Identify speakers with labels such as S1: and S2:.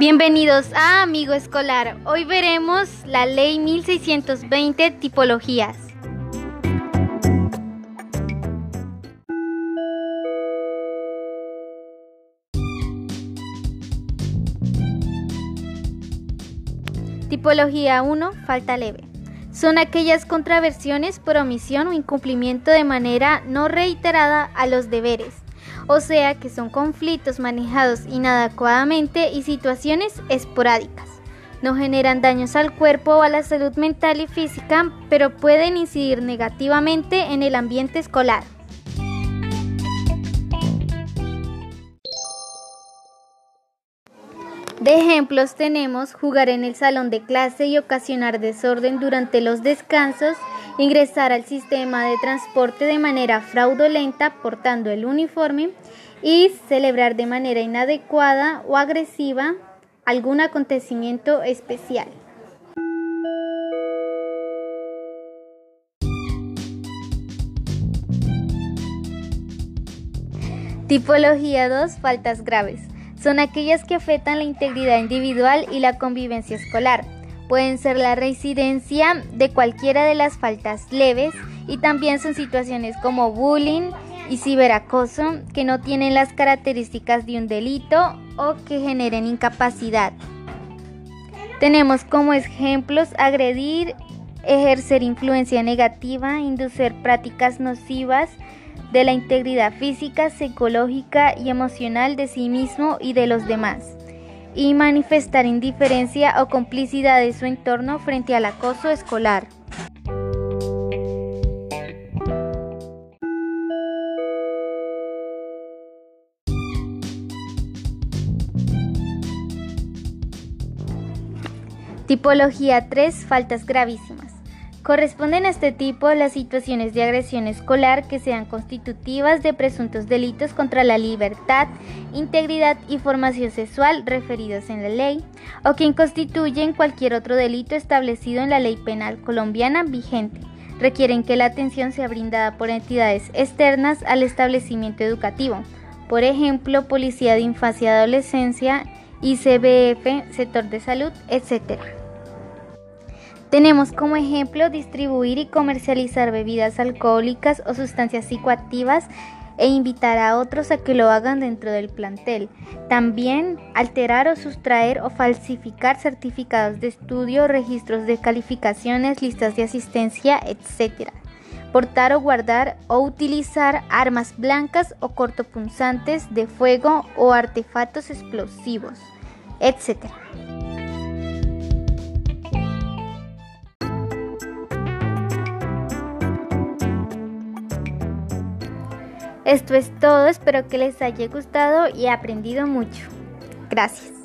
S1: Bienvenidos a Amigo Escolar. Hoy veremos la Ley 1620 Tipologías. Tipología 1. Falta leve. Son aquellas contraversiones por omisión o incumplimiento de manera no reiterada a los deberes o sea que son conflictos manejados inadecuadamente y situaciones esporádicas. No generan daños al cuerpo o a la salud mental y física, pero pueden incidir negativamente en el ambiente escolar. De ejemplos tenemos jugar en el salón de clase y ocasionar desorden durante los descansos, ingresar al sistema de transporte de manera fraudulenta portando el uniforme y celebrar de manera inadecuada o agresiva algún acontecimiento especial. Tipología 2. Faltas graves. Son aquellas que afectan la integridad individual y la convivencia escolar pueden ser la reincidencia de cualquiera de las faltas leves y también son situaciones como bullying y ciberacoso que no tienen las características de un delito o que generen incapacidad. Tenemos como ejemplos agredir, ejercer influencia negativa, inducir prácticas nocivas de la integridad física, psicológica y emocional de sí mismo y de los demás y manifestar indiferencia o complicidad de su entorno frente al acoso escolar. Tipología 3. Faltas gravísimas. Corresponden a este tipo las situaciones de agresión escolar que sean constitutivas de presuntos delitos contra la libertad, integridad y formación sexual referidos en la ley, o que constituyen cualquier otro delito establecido en la ley penal colombiana vigente. Requieren que la atención sea brindada por entidades externas al establecimiento educativo, por ejemplo, Policía de Infancia y Adolescencia, ICBF, Sector de Salud, etc. Tenemos como ejemplo distribuir y comercializar bebidas alcohólicas o sustancias psicoactivas e invitar a otros a que lo hagan dentro del plantel. También alterar o sustraer o falsificar certificados de estudio, registros de calificaciones, listas de asistencia, etc. Portar o guardar o utilizar armas blancas o cortopunzantes de fuego o artefactos explosivos, etc. Esto es todo, espero que les haya gustado y aprendido mucho. Gracias.